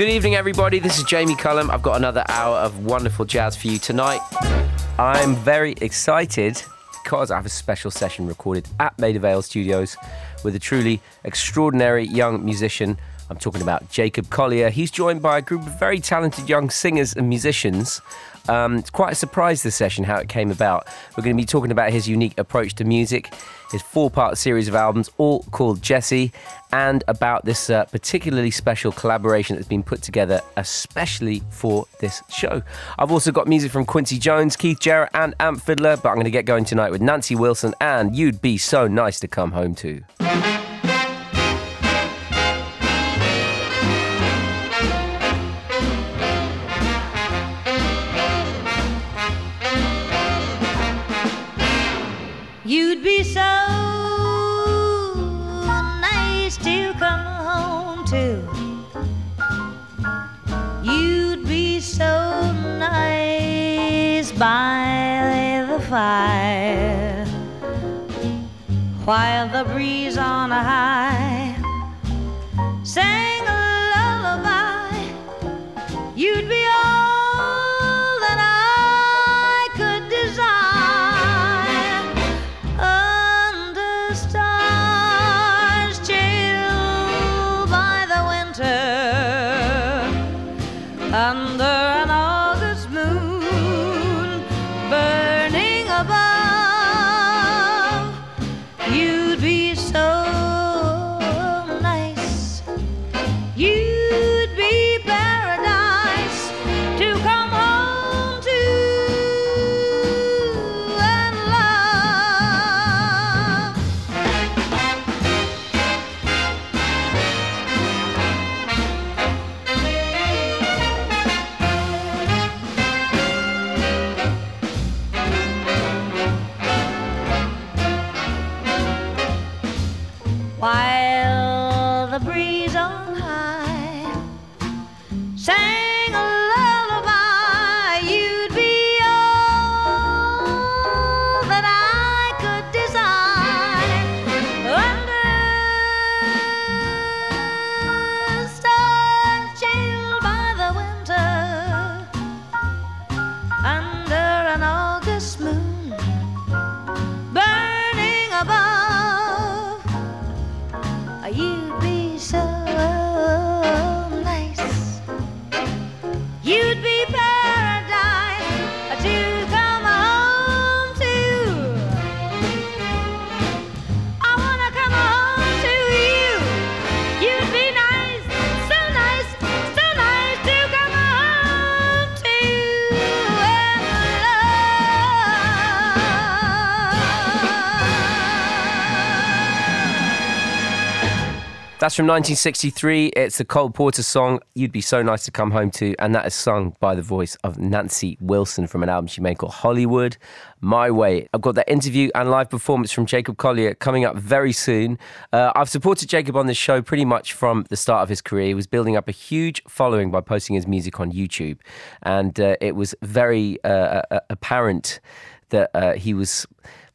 Good evening, everybody. This is Jamie Cullum. I've got another hour of wonderful jazz for you tonight. I'm very excited because I have a special session recorded at Maida Vale Studios with a truly extraordinary young musician. I'm talking about Jacob Collier. He's joined by a group of very talented young singers and musicians. Um, it's quite a surprise this session how it came about. We're going to be talking about his unique approach to music, his four part series of albums, all called Djesse, and about this uh, particularly special collaboration that's been put together especially for this show. I've also got music from Quincy Jones, Keith Jarrett, and Amp Fiddler, but I'm going to get going tonight with Nancy Wilson and You'd Be So Nice to Come Home To. By the fire while the breeze on high sang a lullaby. You'd That's from 1963. It's a Cole Porter song, You'd Be So Nice to Come Home To, and that is sung by the voice of Nancy Wilson from an album she made called Hollywood My Way. I've got that interview and live performance from Jacob Collier coming up very soon. Uh, I've supported Jacob on this show pretty much from the start of his career. He was building up a huge following by posting his music on YouTube, and uh, it was very uh, apparent that uh, he was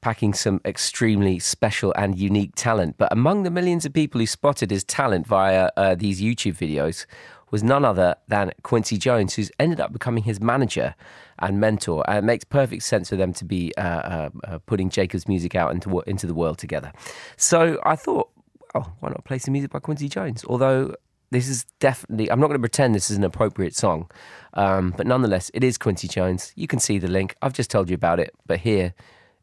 packing some extremely special and unique talent. But among the millions of people who spotted his talent via uh, these YouTube videos was none other than Quincy Jones, who's ended up becoming his manager and mentor. And it makes perfect sense for them to be uh, uh, uh, putting Jacob's music out into, into the world together. So I thought, oh, why not play some music by Quincy Jones? Although this is definitely, I'm not going to pretend this is an appropriate song, um, but nonetheless, it is Quincy Jones. You can see the link. I've just told you about it, but here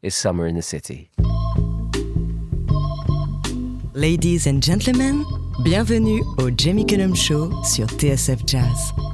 is Summer in the City. Ladies and gentlemen, bienvenue au Jamie Cullum Show sur TSF Jazz.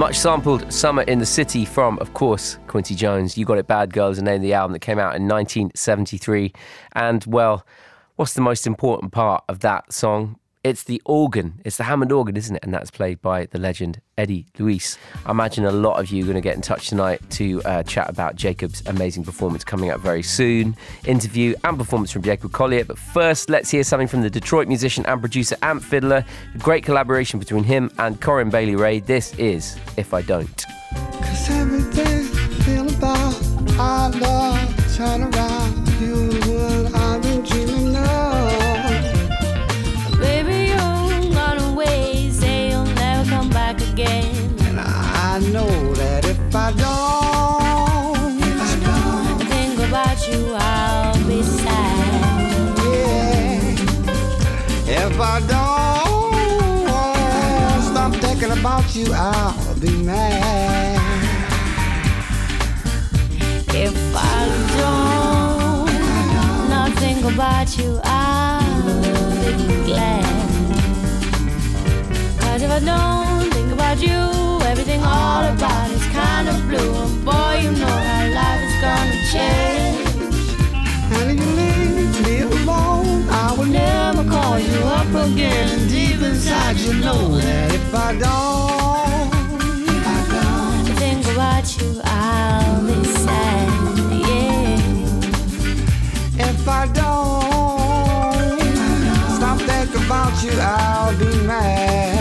Much sampled Summer in the City from, of course, Quincy Jones. You Got It Bad Girl is the name of the album that came out in 1973. And, well, what's the most important part of that song? It's the organ. It's the Hammond organ, isn't it? And that's played by the legend Eddie Luis. I imagine a lot of you are going to get in touch tonight to uh, chat about Jacob's amazing performance coming up very soon. Interview and performance from Jacob Collier. But first, let's hear something from the Detroit musician and producer Amp Fiddler. A great collaboration between him and Corinne Bailey Rae. This is If I Don't. Cause I feel about love turn around. You, I'll be mad. If I don't not think about you, I'll be glad. Cause if I don't think about you, everything all about is kind of blue. And boy, you know how life is gonna change. And if you leave me alone, I will never call you up again. Deep inside, you know that if I don't, you, I'll be mad.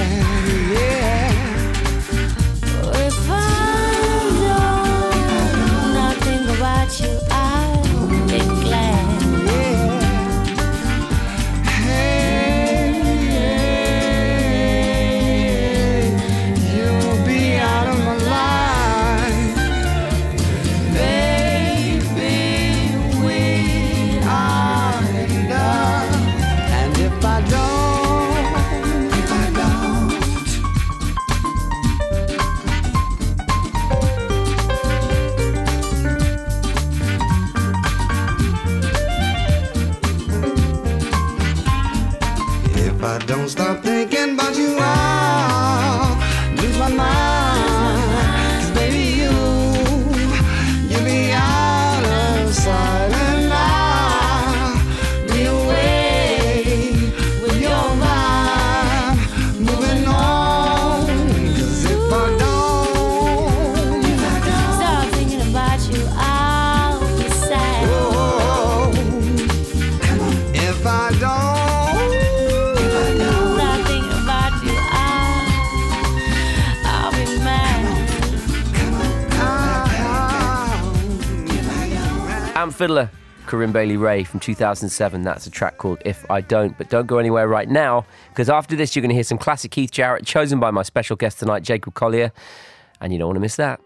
Don't stop Fiddler, Corinne Bailey Rae from 2007. That's a track called If I Don't. But don't go anywhere right now, because after this, you're going to hear some classic Keith Jarrett, chosen by my special guest tonight, Jacob Collier. And you don't want to miss that.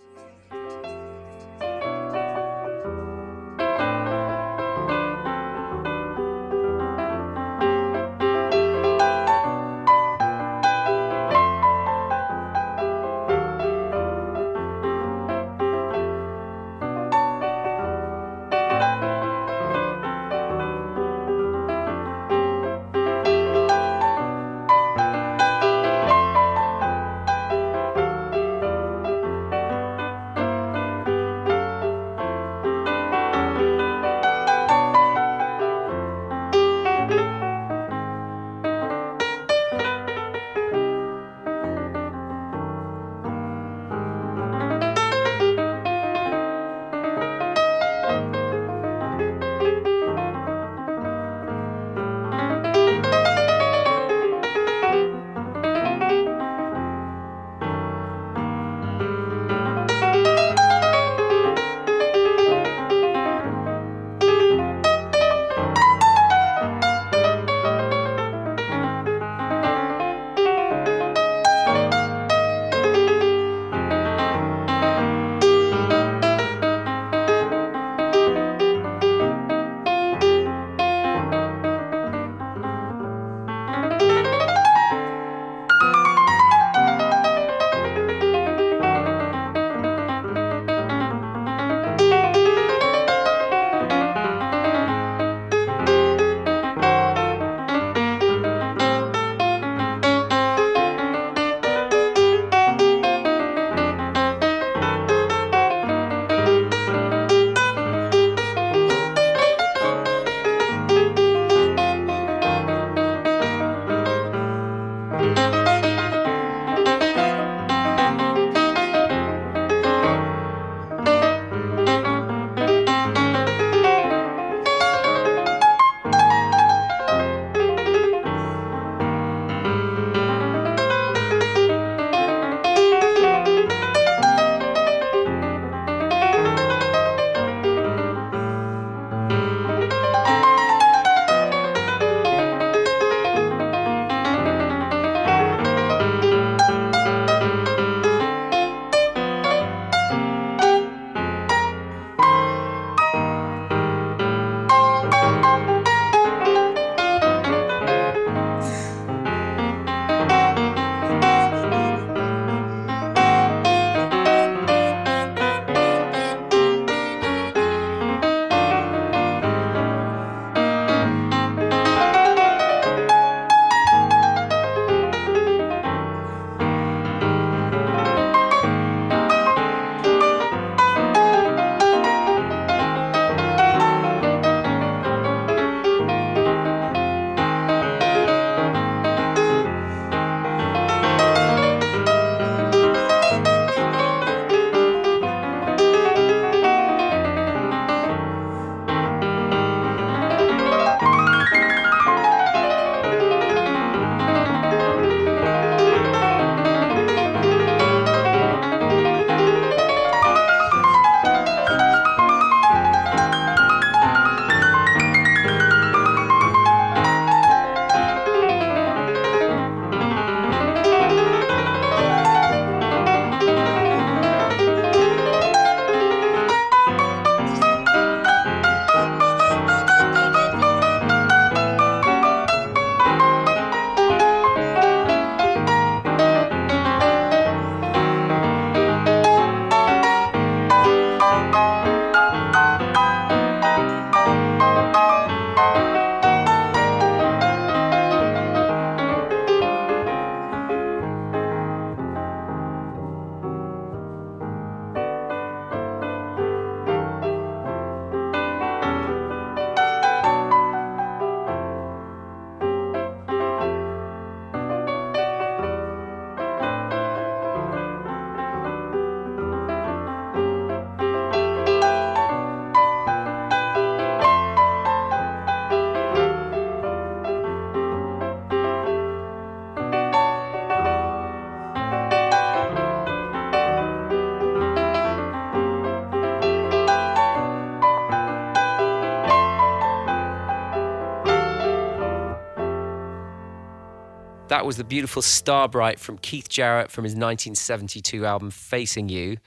That was the beautiful Starbright from Keith Jarrett from his 1972 album Facing You.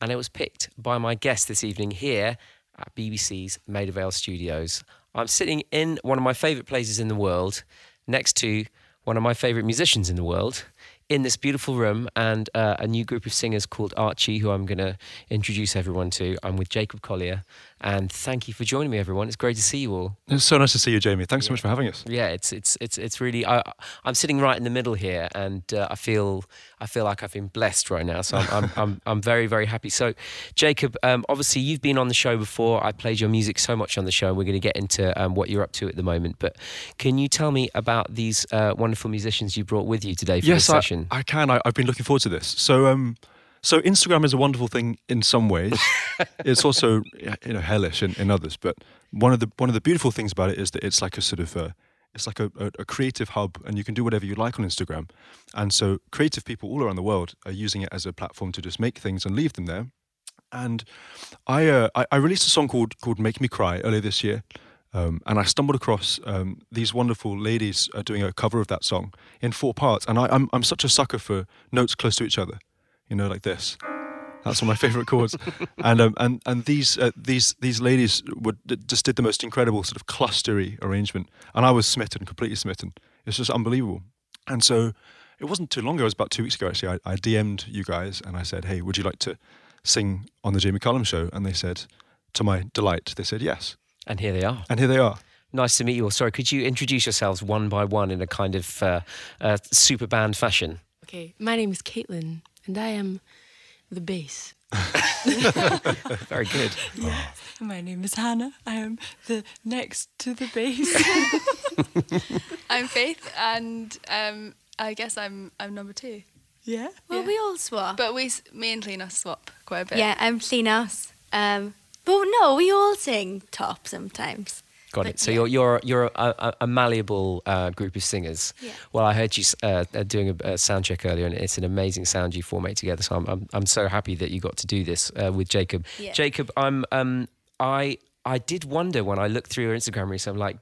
And it was picked by my guest this evening here at BBC's Maida Vale Studios. I'm sitting in one of my favourite places in the world, next to one of my favourite musicians in the world, in this beautiful room, and uh, a new group of singers called Archie, who I'm going to introduce everyone to. I'm with Jacob Collier, and thank you for joining me, everyone. It's great to see you all. It's so nice to see you, Jamie. Thanks so much for having us. Yeah, it's it's it's it's really. I, I'm sitting right in the middle here, and uh, I feel I feel like I've been blessed right now. So I'm I'm I'm, I'm very very happy. So, Jacob, um, obviously you've been on the show before. I played your music so much on the show. and We're going to get into um, what you're up to at the moment. But can you tell me about these uh, wonderful musicians you brought with you today for yes, this I, session? I can. I, I've been looking forward to this. So, um, so Instagram is a wonderful thing in some ways. it's also you know hellish in, in others. But one of the one of the beautiful things about it is that it's like a sort of a, it's like a, a, a creative hub, and you can do whatever you like on Instagram. And so, creative people all around the world are using it as a platform to just make things and leave them there. And I, uh, I, I released a song called called "Make Me Cry" earlier this year, um, and I stumbled across um, these wonderful ladies uh, doing a cover of that song in four parts. And I, I'm I'm such a sucker for notes close to each other, you know, like this. That's one of my favorite chords. And um, and and these uh, these these ladies would just did the most incredible sort of clustery arrangement, and I was smitten, completely smitten. It's just unbelievable. And so it wasn't too long ago. It was about two weeks ago actually. I, I DM'd you guys and I said, "Hey, would you like to sing on the Jamie Cullum show?" And they said, to my delight, they said yes. and here they are. And here they are. Nice to meet you all. Sorry, could you introduce yourselves one by one in a kind of uh, uh, super band fashion? Okay, my name is Caitlin, and I am the bass. Very good. My name is Hannah. I am the next to the bass. I'm Faith, and um, I guess I'm I'm number two. yeah. Well, Yeah. we all swap. But we, me and Lena swap quite a bit. yeah, I'm Linas. Um, but no, we all sing top sometimes. Got But it. So yeah. you're you're you're a, a, a malleable uh, group of singers. Yeah. Well, I heard you uh, doing a, a sound check earlier, and it's an amazing sound you four make together. So I'm I'm, I'm so happy that you got to do this uh, with Jacob. Yeah. Jacob, I'm um I I did wonder when I looked through your Instagram recently, I'm like,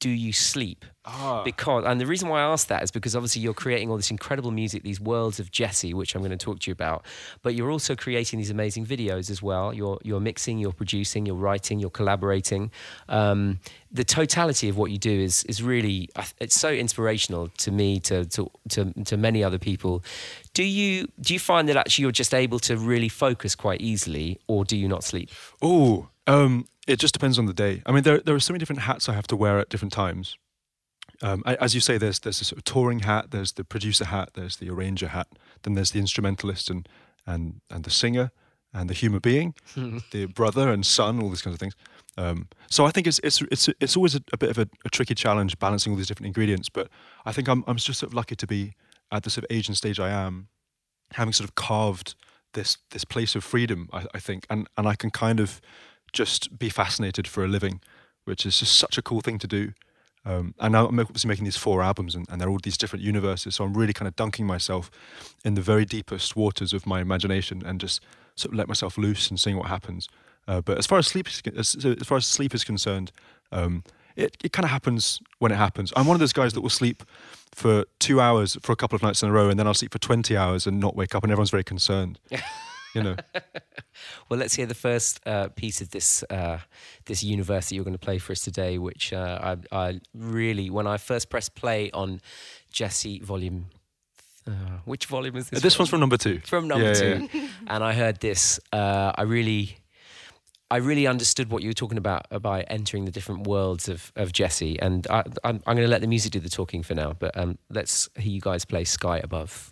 do you sleep? Ah. Because and the reason why I asked that is because obviously you're creating all this incredible music, these worlds of Djesse, which I'm going to talk to you about. But you're also creating these amazing videos as well. You're you're mixing, you're producing, you're writing, you're collaborating. Um, the totality of what you do is is really it's so inspirational to me, to to to, to many other people. Do you do you find that actually you're just able to really focus quite easily, or do you not sleep? Oh, um, it just depends on the day. I mean, there there are so many different hats I have to wear at different times. Um, as you say, there's there's a sort of touring hat, there's the producer hat, there's the arranger hat, then there's the instrumentalist and and and the singer and the human being, the brother and son, all these kinds of things. Um, so I think it's it's it's it's always a, a bit of a, a tricky challenge balancing all these different ingredients. But I think I'm I'm just sort of lucky to be at the sort of age and stage I am, having sort of carved this this place of freedom. I, I think, and and I can kind of just be fascinated for a living, which is just such a cool thing to do. Um, and now I'm obviously making these four albums, and, and they're all these different universes. So I'm really kind of dunking myself in the very deepest waters of my imagination, and just sort of let myself loose and seeing what happens. Uh, but as far as sleep, is, as, as far as sleep is concerned, um, it, it kind of happens when it happens. I'm one of those guys that will sleep for two hours for a couple of nights in a row, and then I'll sleep for 20 hours and not wake up, and everyone's very concerned. you know. Well, let's hear the first uh, piece of this uh, this universe that you're going to play for us today, which uh, I, I really, when I first pressed play on Djesse Volume, uh, which volume is this? This one's from number two. from number Yeah, two, yeah, and I heard this. Uh, I really, I really understood what you were talking about by entering the different worlds of of Djesse, and I, I'm, I'm going to let the music do the talking for now. But um, let's hear you guys play "Sky Above."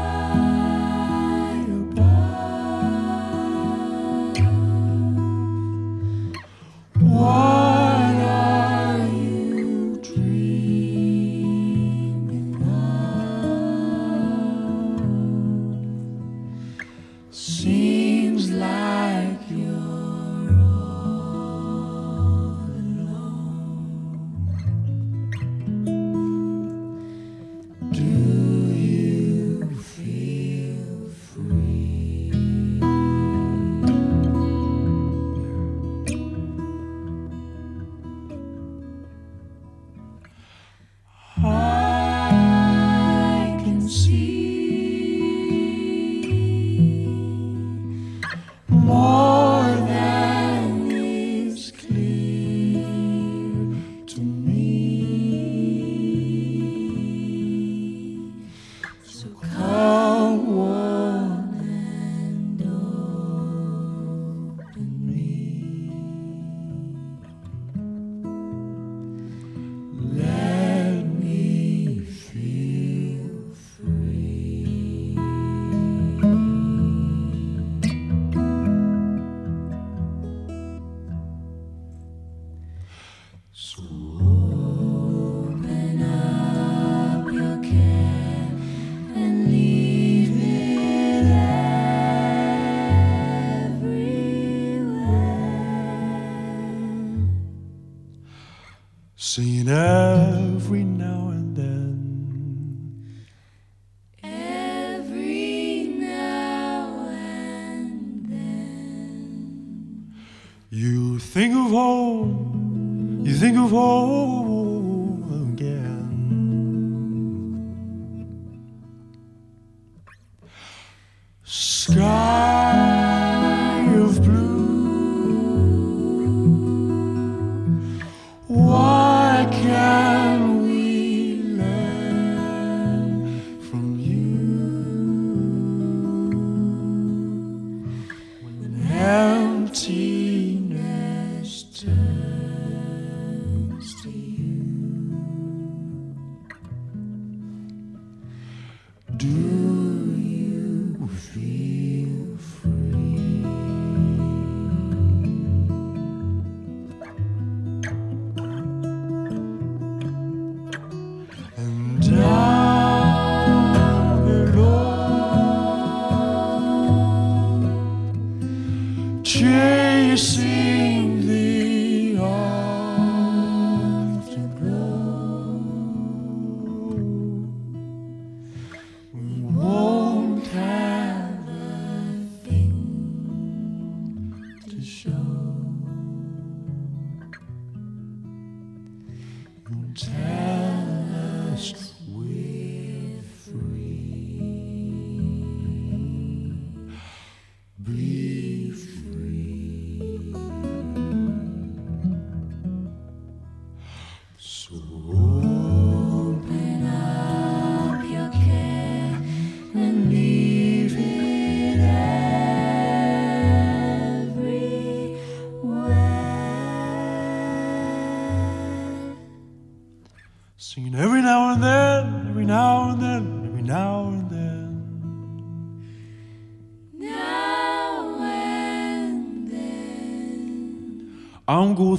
Think of home, you think of home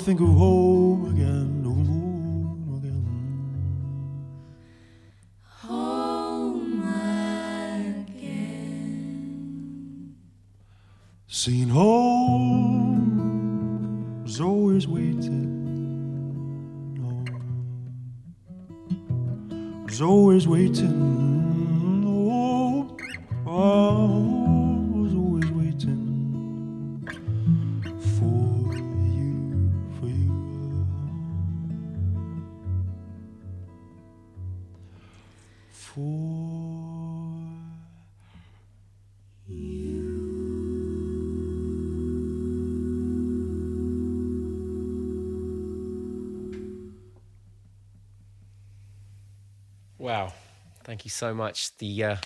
think of home again, home again. Home again. Singing home is always waiting. Oh, is always waiting. So much. The uh,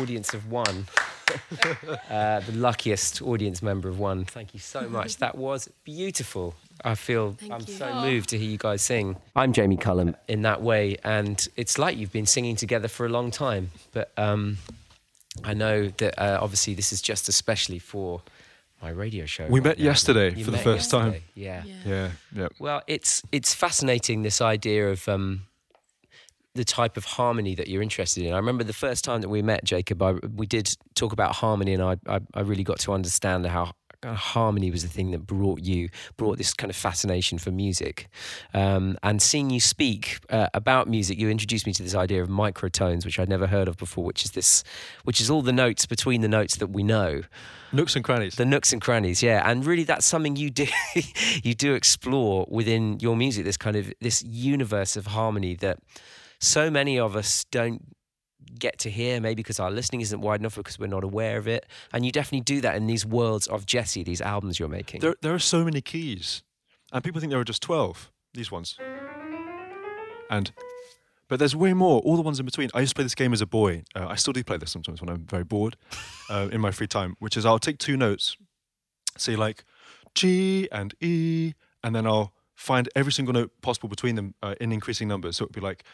audience of one, uh, the luckiest audience member of one. Thank you so much. That was beautiful. I feel Thank I'm you. so moved to hear you guys sing. I'm Jamie Cullum in that way, and it's like you've been singing together for a long time. But um, I know that uh, obviously this is just especially for my radio show. We right met now. yesterday You for the met first time. Yeah. Yeah. yeah, yeah. Well, it's it's fascinating this idea of um, the type of harmony that you're interested in. I remember the first time that we met, Jacob. I, we did talk about harmony, and I, I I really got to understand how harmony was the thing that brought you brought this kind of fascination for music. Um, and seeing you speak uh, about music, you introduced me to this idea of microtones, which I'd never heard of before. Which is this, which is all the notes between the notes that we know Nooks and crannies. the nooks and crannies yeah and really that's something you do you do explore within your music this kind of this universe of harmony that so many of us don't get to hear maybe because our listening isn't wide enough because we're not aware of it and you definitely do that in these worlds of Djesse these albums you're making There, there are so many keys, and people think there are just twelve. These ones, and but there's way more. All the ones in between. I used to play this game as a boy. Uh, I still do play this sometimes when I'm very bored uh, in my free time. Which is I'll take two notes, say like G and E, and then I'll find every single note possible between them uh, in increasing numbers. So it'd be like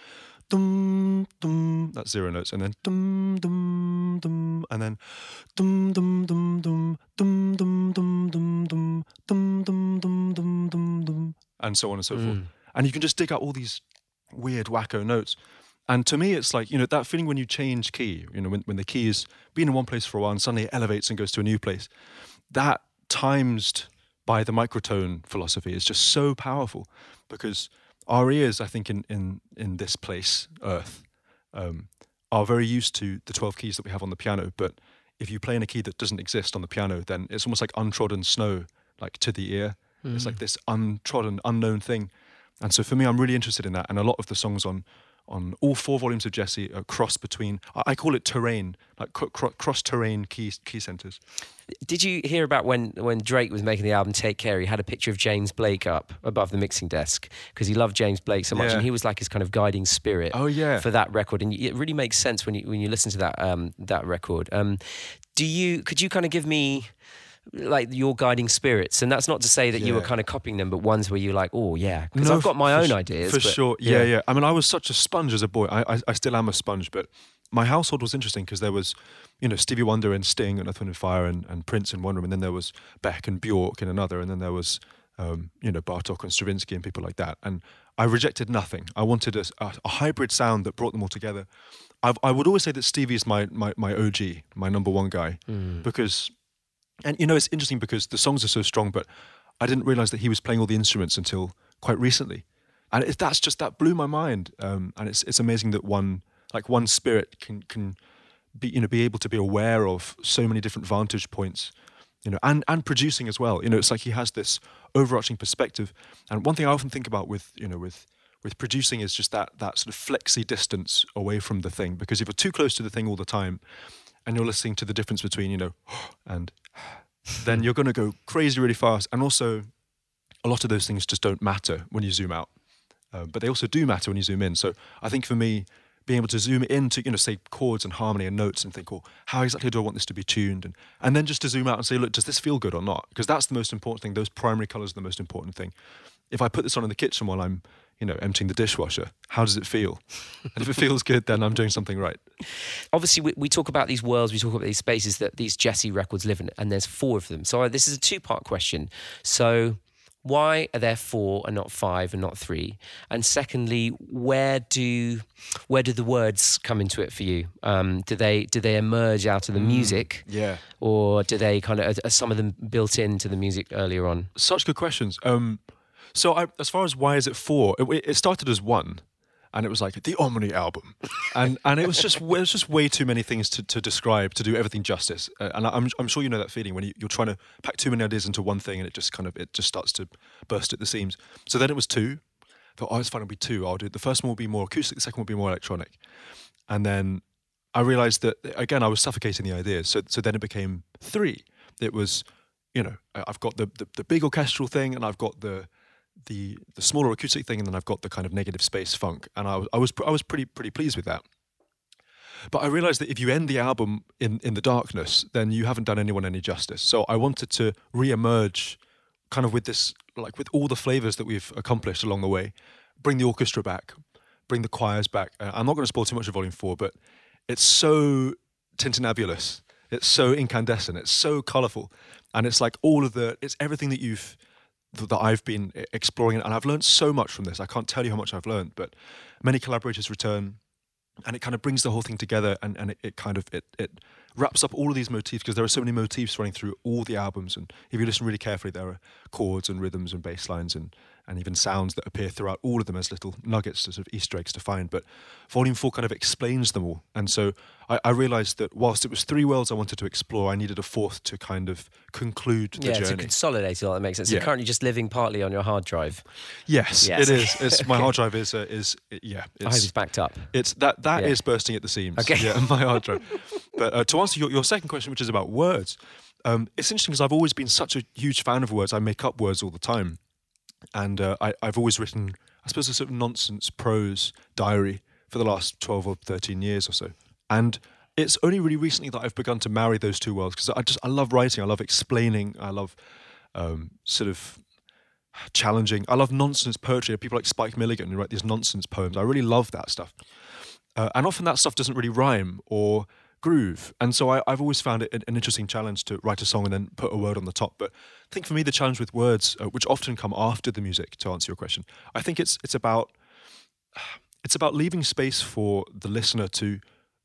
dum dum. That's zero notes, and then dum dum dum, and then dum dum dum dum dum dum dum dum dum dum dum dum dum dum dum, and so on and so forth. And you can just dig out all these weird wacko notes. And to me, it's like, you know, that feeling when you change key, you know, when, when the key has been in one place for a while and suddenly it elevates and goes to a new place. That times by the microtone philosophy is just so powerful because our ears, I think, in in in this place, Earth, um, are very used to the twelve keys that we have on the piano. But if you play in a key that doesn't exist on the piano, then it's almost like untrodden snow, like to the ear. It's like this untrodden, unknown thing. And so for me, I'm really interested in that. And a lot of the songs on on all four volumes of Djesse are cross between. I, call it terrain, like cro- cro- cross terrain key key centers. Did you hear about when, when Drake was making the album Take Care? He had a picture of James Blake up above the mixing desk because he loved James Blake so much, Yeah. and he was like his kind of guiding spirit. Oh, yeah. for that record, and it really makes sense when you when you listen to that um, that record. Um, do you could you kind of give me like your guiding spirits? And that's not to say that you were kind of copying them, but ones where you're like, oh yeah, because No, I've got my own ideas For but- sure. Yeah, yeah, I mean, I was such a sponge as a boy. I, I, I still am a sponge, but my household was interesting because there was, you know, Stevie Wonder and Sting and Earth, Wind and Fire and, and Prince in one room, and then there was Beck and Bjork in another, and then there was, um, you know, Bartok and Stravinsky and people like that. And I rejected nothing. I wanted a, a, a hybrid sound that brought them all together. I've, I would always say that Stevie is my, my, my OG, my number one guy, because and you know, it's interesting because the songs are so strong, but I didn't realize that he was playing all the instruments until quite recently, and it, that's just that blew my mind. Um, and it's it's amazing that one like one spirit can can be you know be able to be aware of so many different vantage points, you know, and and producing as well. You know, it's like he has this overarching perspective. And one thing I often think about with you know with with producing is just that that sort of flexy distance away from the thing because if you're too close to the thing all the time and you're listening to the difference between you know and then you're going to go crazy really fast. And also a lot of those things just don't matter when you zoom out. Uh, but they also do matter when you zoom in. So i think for me being able to zoom into you know say chords and harmony and notes and think well how exactly do i want this to be tuned? And and then just to zoom out and say look does this feel good or not? Because that's the most important thing. Those primary colors are the most important thing. If i put this on in the kitchen while i'm you know emptying the dishwasher how does it feel and if it feels good then i'm doing something right obviously we, we talk about these worlds, we talk about these spaces that these Djesse records live in, and there's four of them. So uh, this is a two part question. So why are there four and not five and not three? And secondly, where do where do the words come into it for you? Um, do they do they emerge out of the music, yeah or do they kind of are, are some of them built into the music earlier on? such good questions. Um, so I, as far as why is it four? It, it started as one, and it was like the Omni album, and and it was just it was just way too many things to, to describe to do everything justice. Uh, and I'm I'm sure you know that feeling when you, you're trying to pack too many ideas into one thing, and it just kind of it just starts to burst at the seams. So then it was two. Thought oh, it's fine. It'll be two. I'll do. The first one will be more acoustic. The second will be more electronic, and then I realized that again I was suffocating the ideas. So so then it became three. It was, you know, I- I've got the, the the big orchestral thing, and I've got the the the smaller acoustic thing, and then I've got the kind of negative space funk. And I was I was I was pretty pretty pleased with that. But I realized that if you end the album in in the darkness, then you haven't done anyone any justice. So I wanted to re-emerge, kind of with this like with all the flavors that we've accomplished along the way, bring the orchestra back, bring the choirs back. Uh, I'm not going to spoil too much of Volume Four, but it's so tintinabulous. It's so incandescent. It's so colourful, and it's like all of the. It's everything that you've that I've been exploring, and I've learned so much from this. I can't tell you how much I've learned, but many collaborators return, and it kind of brings the whole thing together, and, and it, it kind of it it wraps up all of these motifs because there are so many motifs running through all the albums, and if you listen really carefully, there are chords and rhythms and bass lines and and even sounds that appear throughout all of them as little nuggets, sort of Easter eggs to find. But Volume Four kind of explains them all, and so I, I realised that whilst it was three worlds I wanted to explore, I needed a fourth to kind of conclude the yeah, to journey. consolidate it all, that makes sense. You're Yeah. currently just living partly on your hard drive. Yes, Yes. it is. It's, my hard drive is uh, is yeah. I hope It's, it's backed up. it's that that is Yeah. bursting at the seams. Okay. Yeah, my hard drive. But uh, to answer your, your second question, which is about words, um, it's interesting because I've always been such a huge fan of words. I make up words all the time, and uh, I, I've always written, I suppose, a sort of nonsense prose diary for the last twelve or thirteen years or so. And it's only really recently that I've begun to marry those two worlds because I just I love writing. I love explaining. I love um, sort of challenging. I love nonsense poetry. People like Spike Milligan who write these nonsense poems. I really love that stuff. Uh, and often that stuff doesn't really rhyme or groove. And so I, I've always found it an, an interesting challenge to write a song and then put a word on the top. But I think for me, the challenge with words, uh, which often come after the music, to answer your question, I think it's it's about it's about leaving space for the listener to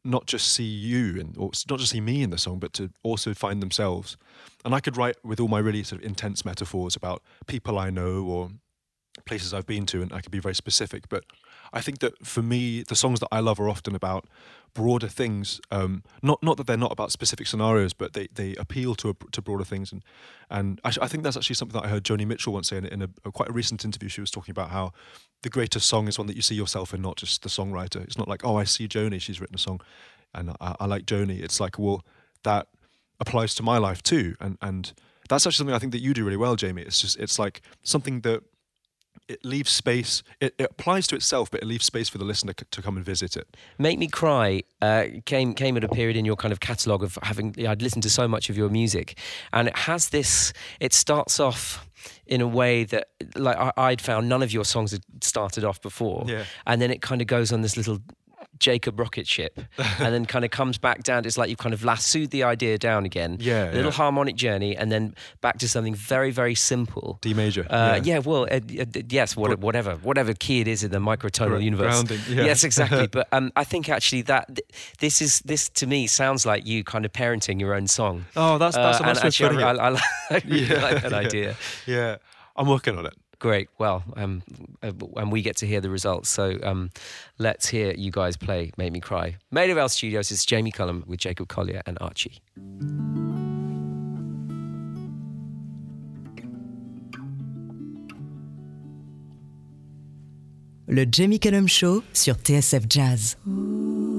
not just see you and or not just see me in the song, but to also find themselves. And I could write with all my really sort of intense metaphors about people I know or places I've been to, and I could be very specific. But I think that for me, the songs that I love are often about broader things. Um, not not that they're not about specific scenarios, but they, they appeal to a, to broader things. And and I, I think that's actually something that I heard Joni Mitchell once say in, a- in a, a quite a recent interview. She was talking about how the greatest song is one that you see yourself in, not just the songwriter. It's not like oh, I see Joni, she's written a song, and I, I like Joni. It's like well, that applies to my life too, and and that's actually something I think that you do really well, Jamie. It's just it's like something that it leaves space. It, it applies to itself, but it leaves space for the listener c- to come and visit it. Make Me Cry uh, came came at a period in your kind of catalogue of having. I'd listened to so much of your music, and it has this. It starts off in a way that, like I, I'd found, none of your songs had started off before, Yeah. and then it kind of goes on this little. Jacob rocket ship, and then kind of comes back down. It's like you've kind of lassoed the idea down again. Yeah, a little yeah. harmonic journey, and then back to something very, very simple. D major. Uh, yeah. well, uh, uh, yes, what, whatever, whatever key it is in the microtonal universe. grounding, yeah. Yes, exactly. but um, I think actually that th- this is this to me sounds like you kind of parenting your own song. Oh, that's that's Uh, a nice way of actually, putting I, it. I, I, like- I really Yeah, like that yeah. idea. Yeah, I'm working on it. Great. Well, um, uh, and we get to hear the results. So um, let's hear you guys play "Make Me Cry." Maida Vale Studios. is Jamie Cullum with Jacob Collier and Archie. Le Jamie Cullum Show sur TSF Jazz. In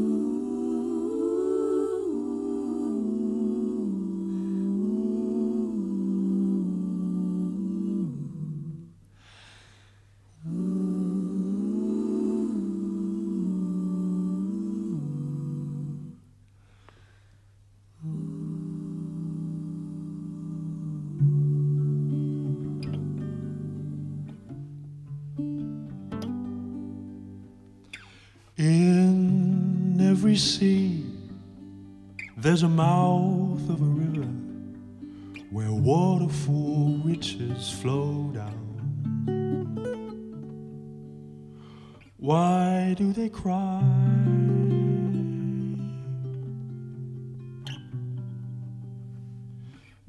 Why do they cry?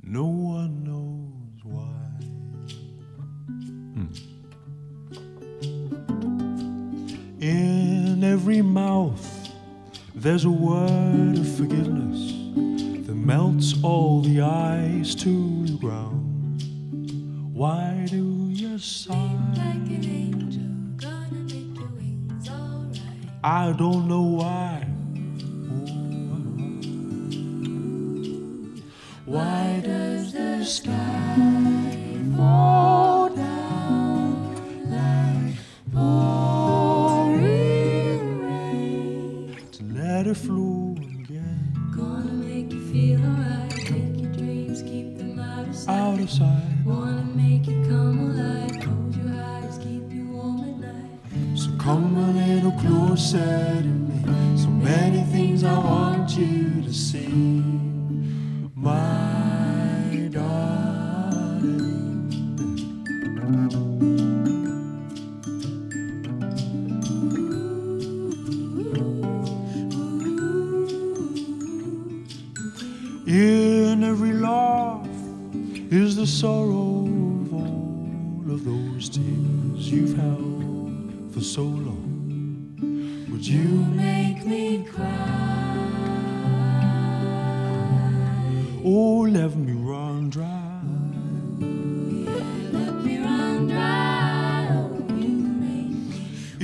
No one knows why. Hmm. In every mouth, there's a word of forgiveness that melts all the ice to I don't know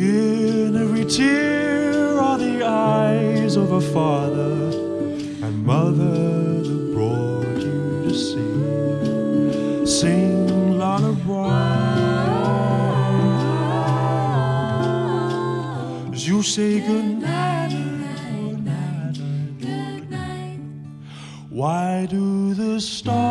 In every tear are the eyes of a father and mother that brought you to see. Sing lullaby as you say goodnight. goodnight, goodnight. Why do the stars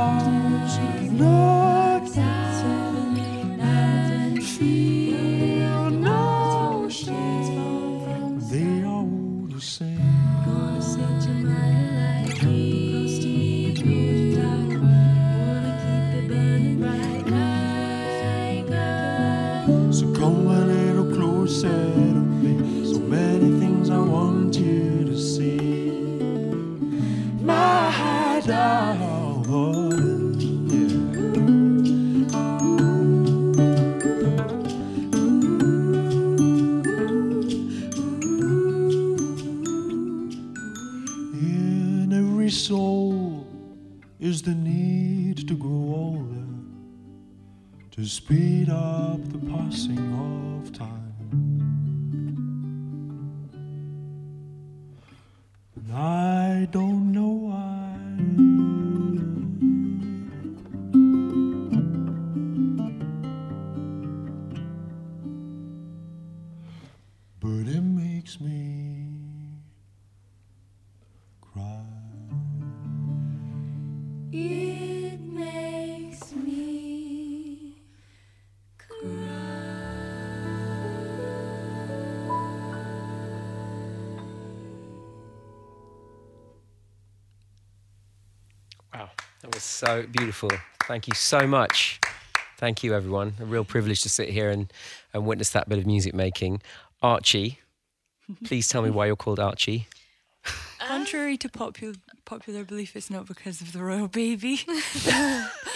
speed up the passing of time. Wow, that was so beautiful. Thank you so much. Thank you, everyone. A real privilege to sit here and, and witness that bit of music making. Archie, please tell me why you're called Archie. Contrary to popular popular belief, it's not because of the royal baby.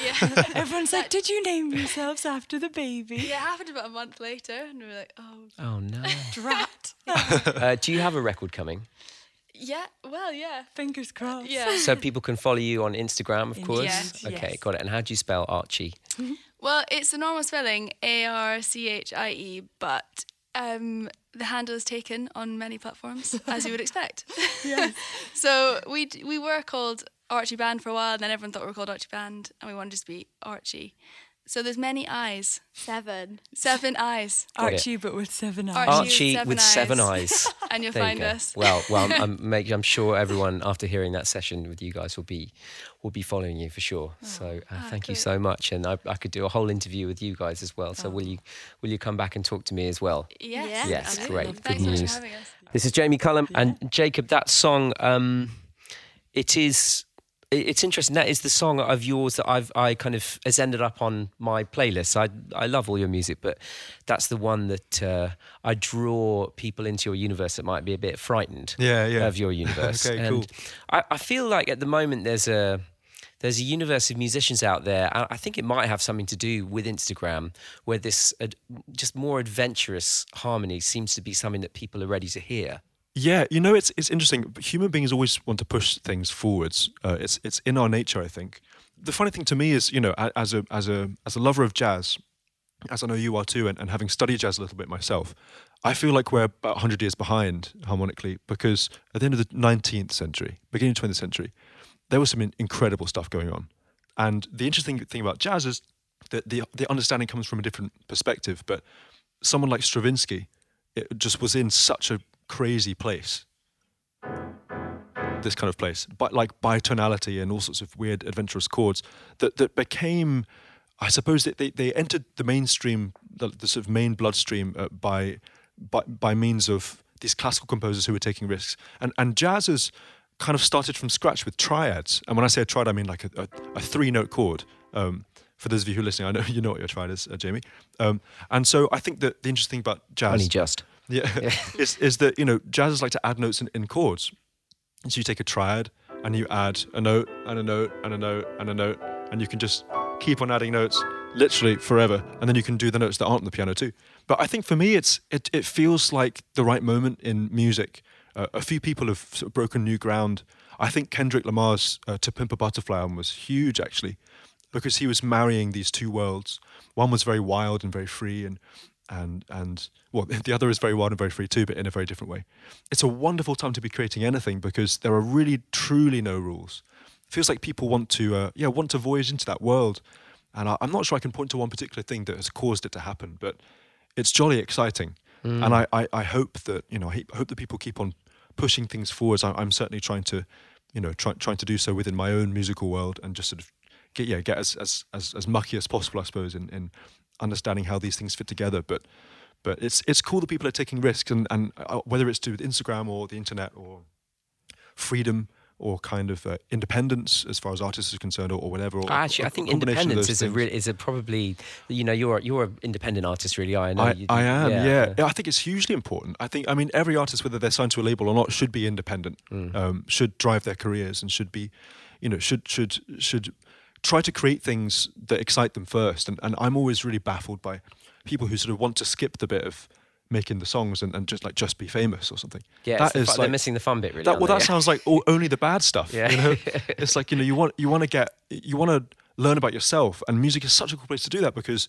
Yeah. Everyone's like, "Did you name yourselves after the baby?" Yeah, it happened about a month later, and we were like, oh, Oh, no. Drat. uh, do you have a record coming? Yeah, well, yeah. Fingers crossed. Yeah. So people can follow you on Instagram, of course. Yes. Okay, Yes. got it. And how do you spell Archie? Well, it's the normal spelling, A R C H I E, but um, the handle is taken on many platforms, as you would expect. Yes. so we we were called Archie Band for a while, and then everyone thought we were called Archie Band, and we wanted to be Archie. So there's many eyes, Seven. seven eyes, Got it. Archie, but with seven eyes. Archie Archie with seven with eyes. seven eyes. and you'll There find go. us. Well, well, I'm, I'm, make, I'm sure everyone after hearing that session with you guys will be will be following you for sure. so uh, ah, thank you so much, and I, I could do a whole interview with you guys as well. So will you will you come back and talk to me as well? Yes, Yeah. Yes, absolutely. great. Good Thanks so much news. for having us. This is Jamie Cullum and Jacob. That song, um, it is. It- It's interesting. That is the song of yours that I've I kind of has ended up on my playlist. I I love all your music, but that's the one that uh, I draw people into your universe that might be a bit frightened Yeah, yeah. of your universe. Okay, and cool. I, I feel like at the moment there's a there's a universe of musicians out there. And I think it might have something to do with Instagram, where this ad, just more adventurous harmony seems to be something that people are ready to hear. Yeah, you know, it's it's interesting. Human beings always want to push things forwards. Uh, it's it's in our nature, I think. The funny thing to me is, you know, as a as a as a lover of jazz, as I know you are too, and, and having studied jazz a little bit myself, I feel like we're about 100 years behind harmonically because at the end of the 19th century, beginning of 20th century, there was some incredible stuff going on. And the interesting thing about jazz is that the the understanding comes from a different perspective. But someone like Stravinsky, it just was in such a crazy place. This kind of place, but like bitonality and all sorts of weird adventurous chords that that became, I suppose that they, they entered the mainstream, the, the sort of main bloodstream uh, by, by by means of these classical composers who were taking risks, and and jazz has kind of started from scratch with triads. And when I say a triad, I mean like a, a, a three note chord. Um, for those of you who are listening, I know you know what your triad is, uh, Jamie. Um, and so I think that the interesting thing about jazz, Only just. Yeah, is, is that you know jazzers like to add notes in, in chords. So you take a triad and you add a note and a note and a note and a note, and you can just keep on adding notes literally forever. And then you can do the notes that aren't on the piano too. But I think for me, it's it, it feels like the right moment in music. Uh, a few people have sort of broken new ground. I think Kendrick Lamar's uh, "To Pimp a Butterfly" album was huge actually, because he was marrying these two worlds. One was very wild and very free, and and and well, the other is very wild and very free too, but in a very different way. It's a wonderful time to be creating anything because there are really, truly no rules. It feels like people want to, uh, yeah, want to voyage into that world, and I, I'm not sure I can point to one particular thing that has caused it to happen, but it's jolly exciting, and I, I, I hope that you know, I hope that people keep on pushing things forwards. I, I'm certainly trying to, you know, try, trying to do so within my own musical world and just sort of get yeah get as as as, as mucky as possible, I suppose, in, in understanding how these things fit together. But but it's it's cool that people are taking risks, and and uh, whether it's to with Instagram or the internet or freedom or kind of uh, independence as far as artists are concerned, or, or whatever. Or, Actually, or I think a combination of independence is a real, is a probably you know you're you're an independent artist really. I know. I, you, I am, yeah. yeah. Yeah, I think it's hugely important. I think, I mean, every artist, whether they're signed to a label or not, should be independent, Mm. um, should drive their careers, and should be, you know, should should should try to create things that excite them first. And and I'm always really baffled by people who sort of want to skip the bit of making the songs and, and just like just be famous or something. Yeah, That the is fu- they're missing the fun bit, really. that, well, they? that sounds like all, only the bad stuff. Yeah. You know, it's like you know you want you want to get you want to learn about yourself. And music is such a cool place to do that because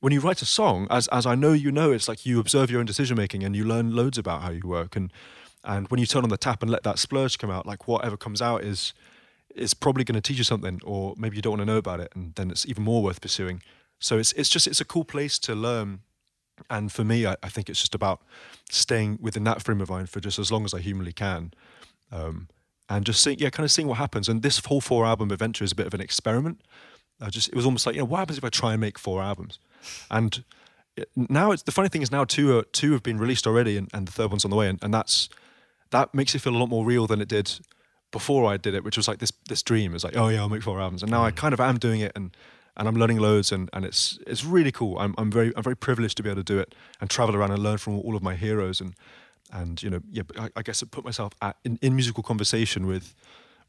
when you write a song, as as I know you know, it's like you observe your own decision making and you learn loads about how you work. And and when you turn on the tap and let that splurge come out, like whatever comes out is is probably going to teach you something, or maybe you don't want to know about it, and then it's even more worth pursuing. So it's it's just it's a cool place to learn. And for me, I, I think it's just about staying within that frame of mind for just as long as I humanly can, um, and just seeing, yeah, kind of seeing what happens. And this whole four album adventure is a bit of an experiment. I just it was almost like you know what happens if I try and make four albums, and now it's the funny thing is now two are, two have been released already, and, and the third one's on the way, and, and that's that makes it feel a lot more real than it did before I did it, which was like this this dream. It's like, oh yeah, I'll make four albums, and now I kind of am doing it, and and I'm learning loads, and, and it's it's really cool. I'm I'm very I'm very privileged to be able to do it and travel around and learn from all of my heroes, and and you know yeah, I, I guess I put myself at, in in musical conversation with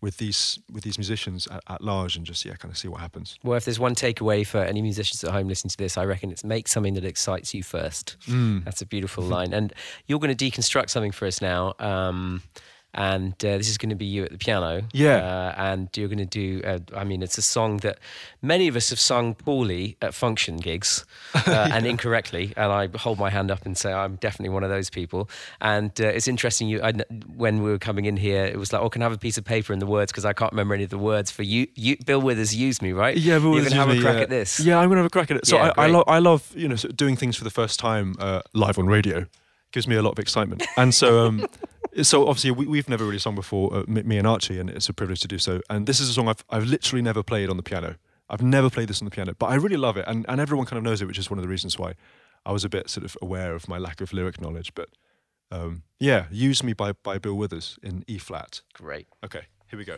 with these with these musicians at, at large, and just yeah, kind of see what happens. Well, if there's one takeaway for any musicians at home listening to this, I reckon it's make something that excites you first. Mm. That's a beautiful line. And you're going to deconstruct something for us now. Um, and uh, this is going to be you at the piano. Yeah. Uh, and you're going to do, uh, I mean, it's a song that many of us have sung poorly at function gigs uh, and incorrectly. And I hold my hand up and say, I'm definitely one of those people. And uh, it's interesting, you, I, when we were coming in here, it was like, oh, can I have a piece of paper and the words? Because I can't remember any of the words for you. you Bill Withers used me, right? Yeah, but you're going to have a crack yeah. at this. Yeah, I'm gonna have a crack at it. So Yeah, I, I, lo- I love you know doing things for the first time uh, live on radio. Gives me a lot of excitement, and so um, so obviously we, we've never really sung before, uh, me, me and Archie, and it's a privilege to do so. And this is a song I've I've literally never played on the piano. I've never played this on the piano, but I really love it, and and everyone kind of knows it, which is one of the reasons why I was a bit sort of aware of my lack of lyric knowledge. But um, yeah, "Use Me" by by Bill Withers in E flat. Great. Okay, here we go.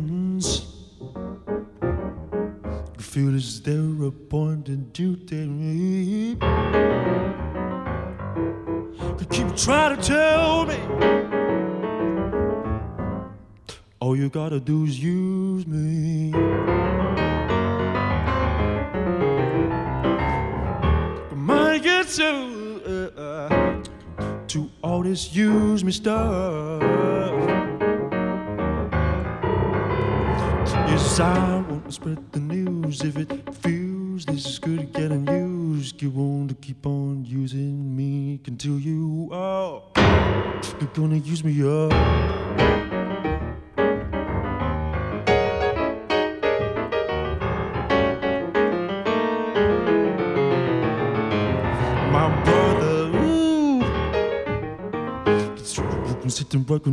12 yeux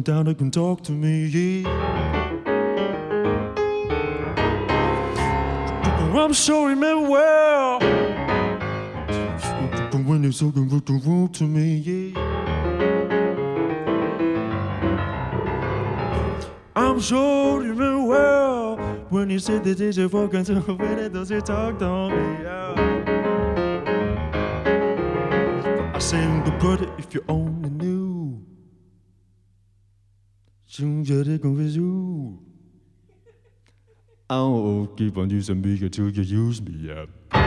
down, I can talk to me. I'm sure remember well. When to me, yeah. I'm sure you remember well when you said that it's your fucking so when it does it talk to me, yeah. I'll keep on using me until you use me up.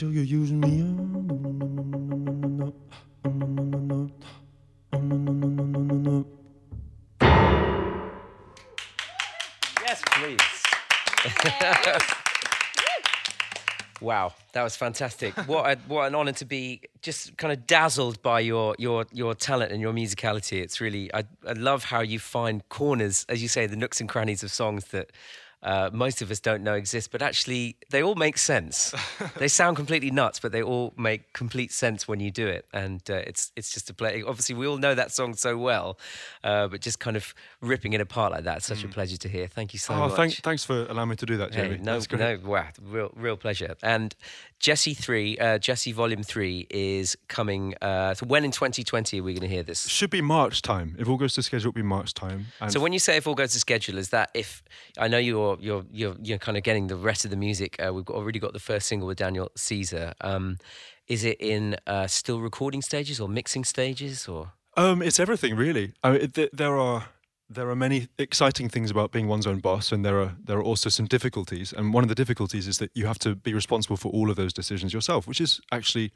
Until you use me up. Yes, please. wow, that was fantastic. What a, what an honor to be just kind of dazzled by your your your talent and your musicality. It's really I, I love how you find corners, as you say, the nooks and crannies of songs that uh, most of us don't know exist, but actually they all make sense. they sound completely nuts, but they all make complete sense when you do it, and uh, it's it's just a play. Obviously, we all know that song so well, uh, but just kind of ripping it apart like that, such a pleasure to hear. Thank you so oh, much. thank, thanks for allowing me to do that, Hey, Jamie. no, That's great. no, wow, real, real pleasure. And Djesse three, uh, Djesse Volume Three is coming. Uh, so when in 2020 are we going to hear this? Should be March time. If all goes to schedule, it'll be March time. And So when you say if all goes to schedule, is that if I know you're you're you're you're kind of getting the rest of the music? Uh, we've got, already got the first single with Daniel Caesar. Um, is it in uh, still recording stages or mixing stages or? Um, it's everything really. I mean, th- there are there are many exciting things about being one's own boss, and there are there are also some difficulties. And one of the difficulties is that you have to be responsible for all of those decisions yourself, which is actually,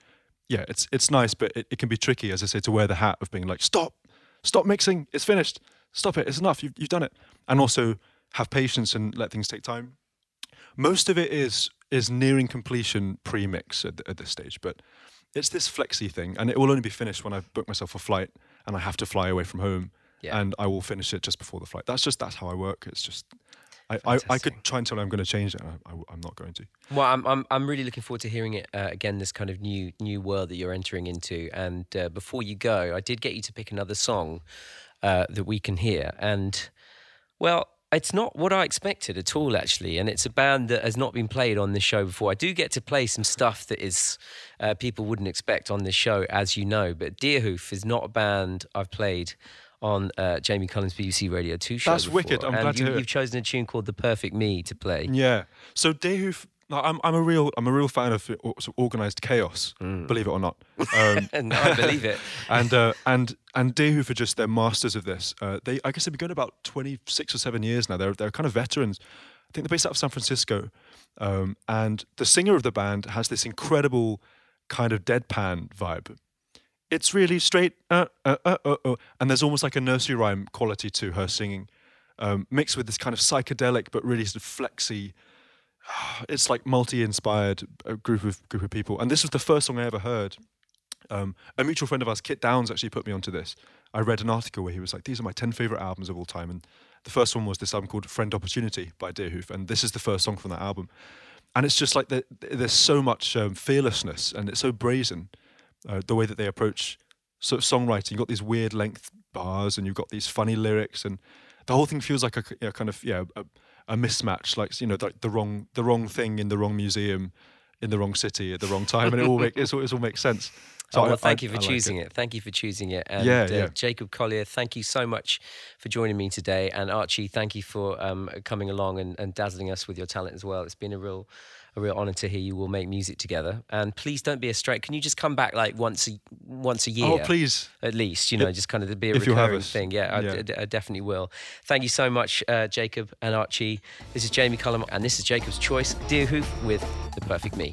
yeah, it's it's nice, but it, it can be tricky, as I say, to wear the hat of being like, stop, stop mixing, it's finished, stop it, it's enough, you've you've done it, and also have patience and let things take time. Most of it is is nearing completion pre-mix at, at this stage, but it's this flexi thing, and it will only be finished when I book myself a flight and I have to fly away from home, Yeah. and I will finish it just before the flight. That's just that's how I work. It's just I, I, I could try and tell you I'm going to change it, I, am not going to. Well, I'm, I'm I'm really looking forward to hearing it uh, again. This kind of new new world that you're entering into. And uh, before you go, I did get you to pick another song uh, that we can hear. And well, it's not what I expected at all, actually. And it's a band that has not been played on this show before. I do get to play some stuff that is uh, people wouldn't expect on this show, as you know. But Deerhoof is not a band I've played. On uh, Jamie Cullum's BBC Radio 2 show. That's before. wicked. I'm and glad to you, hear it. You've chosen a tune called The Perfect Me to play. Yeah. So Deerhoof, like, I'm I'm a real I'm a real fan of uh, organized chaos. Believe it or not. Um, No, I believe it. and uh, and and Deerhoof are just they're masters of this. Uh, they I guess they've been going about 26 or seven years now. They're they're kind of veterans. I think they're based out of San Francisco, um, and the singer of the band has this incredible kind of deadpan vibe. It's really straight, uh, uh, uh, uh, uh, and there's almost like a nursery rhyme quality to her singing, um, mixed with this kind of psychedelic but really sort of flexy. It's like multi-inspired uh, group of group of people, and this was the first song I ever heard. Um, a mutual friend of ours, Kit Downes, actually put me onto this. I read an article where he was like, "These are my ten favorite albums of all time," and the first one was this album called "Friend Opportunity" by Deerhoof, and this is the first song from that album. And it's just like the, there's so much um, fearlessness, and it's so brazen uh, the way that they approach sort of songwriting. You've got these weird length bars, and you've got these funny lyrics, and the whole thing feels like a you know, kind of yeah a, a mismatch, like you know like the wrong the wrong thing in the wrong museum, in the wrong city at the wrong time, and it all make it's all, it all makes sense. So oh, well, thank I- you for I like choosing it. Thank you for choosing it. And Yeah, uh, yeah. Jacob Collier, thank you so much for joining me today. And Archie, thank you for um, coming along and, and dazzling us with your talent as well. It's been a real a real honor to hear you all make music together. And please don't be a straight. Can you just come back like once a once a year? Oh, please. At least, you know, If- just kind of be a if you'll have recurring thing. Yeah, I, Yeah. I definitely will. Thank you so much, uh, Jacob and Archie. This is Jamie Cullum, and this is Jacob's Choice, Deerhoof with The Perfect Me.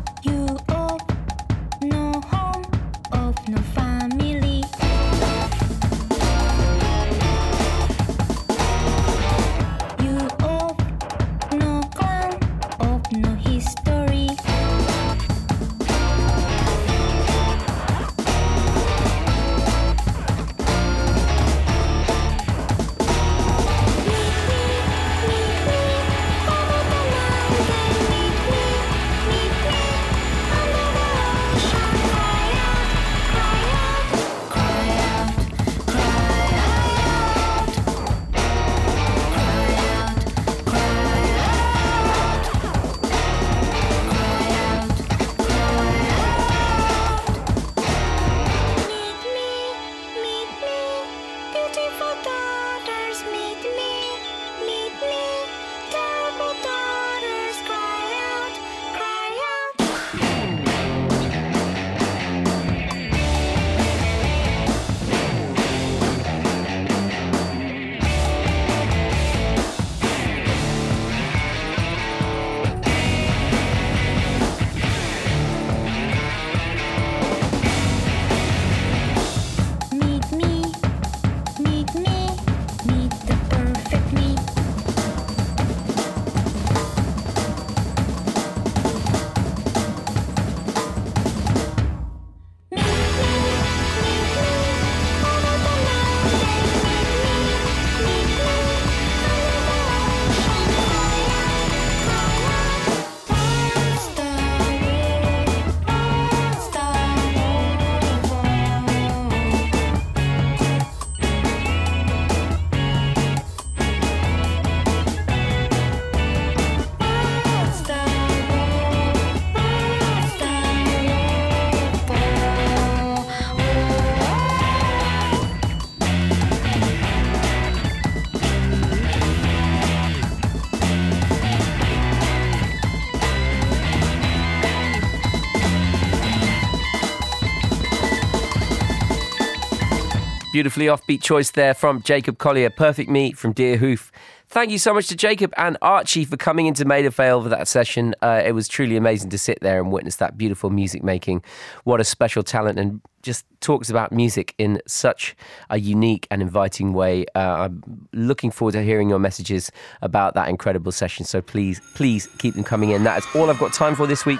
Beautifully offbeat choice there from Jacob Collier. Perfect Me from Deerhoof. Thank you so much to Jacob and Archie for coming into Maida Vale for that session. Uh, it was truly amazing to sit there and witness that beautiful music making. What a special talent and just talks about music in such a unique and inviting way. Uh, I'm looking forward to hearing your messages about that incredible session. So please, please keep them coming in. That is all I've got time for this week.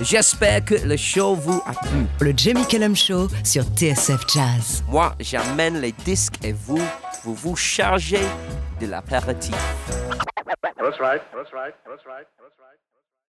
J'espère que le show vous a plu. Le Jamie Cullum Show sur TSF Jazz. Moi, j'amène les disques et vous, vous vous chargez de l'apéritif. That's right. That's right. That's right. That's right.